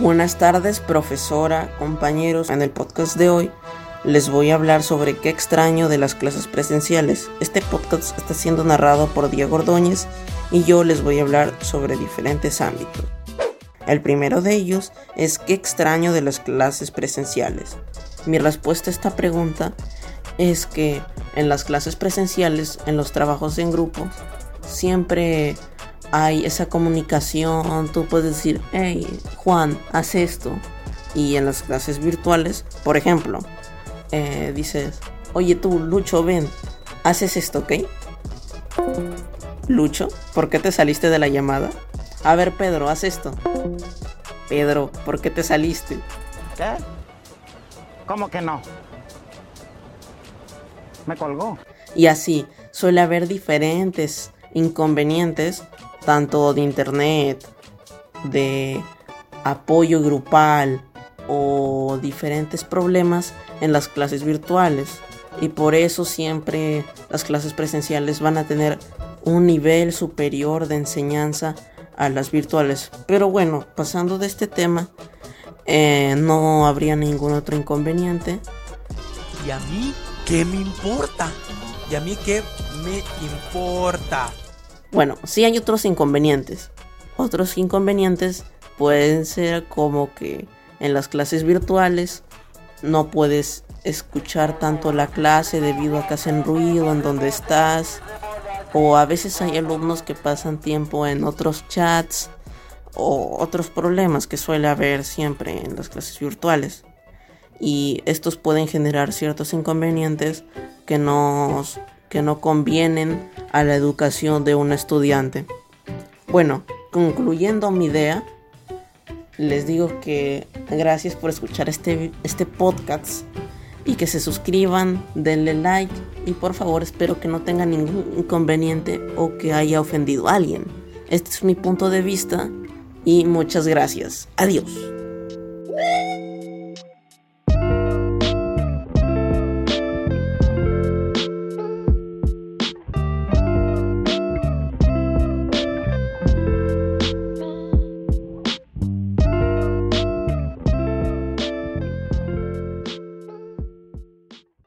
Buenas tardes, profesora, compañeros. En el podcast de hoy les voy a hablar sobre qué extraño de las clases presenciales. Este podcast está siendo narrado por Diego Ordóñez y yo les voy a hablar sobre diferentes ámbitos. El primero de ellos es qué extraño de las clases presenciales. Mi respuesta a esta pregunta es que en las clases presenciales, en los trabajos en grupo, siempre hay esa comunicación, tú puedes decir, hey, Juan, haz esto. Y en las clases virtuales, por ejemplo, eh, dices, oye tú, Lucho, ven, haces esto, ¿ok? Lucho, ¿por qué te saliste de la llamada? A ver, Pedro, haz esto. Pedro, ¿por qué te saliste? ¿Qué? ¿Cómo que no? Me colgó. Y así, suele haber diferentes inconvenientes tanto de internet, de apoyo grupal o diferentes problemas en las clases virtuales. Y por eso siempre las clases presenciales van a tener un nivel superior de enseñanza a las virtuales. Pero bueno, pasando de este tema, eh, no habría ningún otro inconveniente. ¿Y a mí qué me importa? ¿Y a mí qué me importa? Bueno, sí hay otros inconvenientes. Otros inconvenientes pueden ser como que en las clases virtuales no puedes escuchar tanto la clase debido a que hacen ruido en donde estás. O a veces hay alumnos que pasan tiempo en otros chats o otros problemas que suele haber siempre en las clases virtuales. Y estos pueden generar ciertos inconvenientes que nos que no convienen a la educación de un estudiante. Bueno, concluyendo mi idea, les digo que gracias por escuchar este, este podcast y que se suscriban, denle like y por favor espero que no tengan ningún inconveniente o que haya ofendido a alguien. Este es mi punto de vista y muchas gracias. Adiós.